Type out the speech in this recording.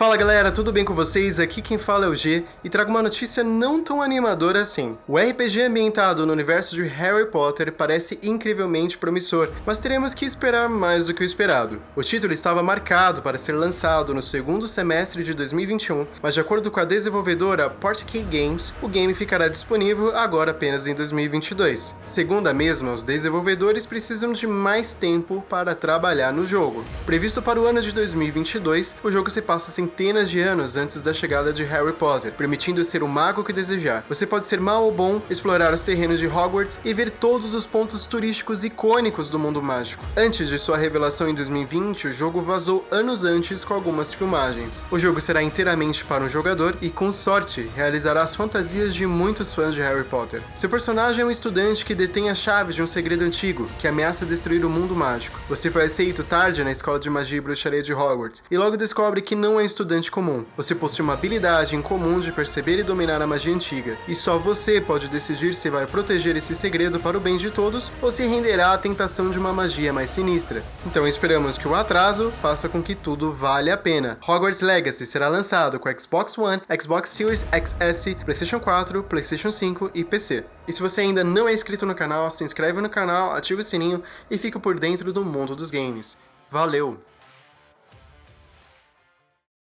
Fala galera, tudo bem com vocês? Aqui quem fala é o G e trago uma notícia não tão animadora assim. O RPG ambientado no universo de Harry Potter parece incrivelmente promissor, mas teremos que esperar mais do que o esperado. O título estava marcado para ser lançado no segundo semestre de 2021, mas de acordo com a desenvolvedora Portkey Games, o game ficará disponível agora apenas em 2022. Segundo a mesma, os desenvolvedores precisam de mais tempo para trabalhar no jogo. Previsto para o ano de 2022, o jogo se passa sem centenas de anos antes da chegada de Harry Potter, permitindo ser o mago que desejar. Você pode ser mal ou bom, explorar os terrenos de Hogwarts e ver todos os pontos turísticos icônicos do mundo mágico. Antes de sua revelação em 2020, o jogo vazou anos antes com algumas filmagens. O jogo será inteiramente para um jogador e, com sorte, realizará as fantasias de muitos fãs de Harry Potter. Seu personagem é um estudante que detém a chave de um segredo antigo que ameaça destruir o mundo mágico. Você foi aceito tarde na escola de magia e bruxaria de Hogwarts e logo descobre que não é estudante estudante comum. Você possui uma habilidade em comum de perceber e dominar a magia antiga, e só você pode decidir se vai proteger esse segredo para o bem de todos ou se renderá à tentação de uma magia mais sinistra. Então esperamos que o atraso faça com que tudo vale a pena. Hogwarts Legacy será lançado com Xbox One, Xbox Series XS, PlayStation 4, PlayStation 5 e PC. E se você ainda não é inscrito no canal, se inscreve no canal, ativa o sininho e fica por dentro do mundo dos games. Valeu!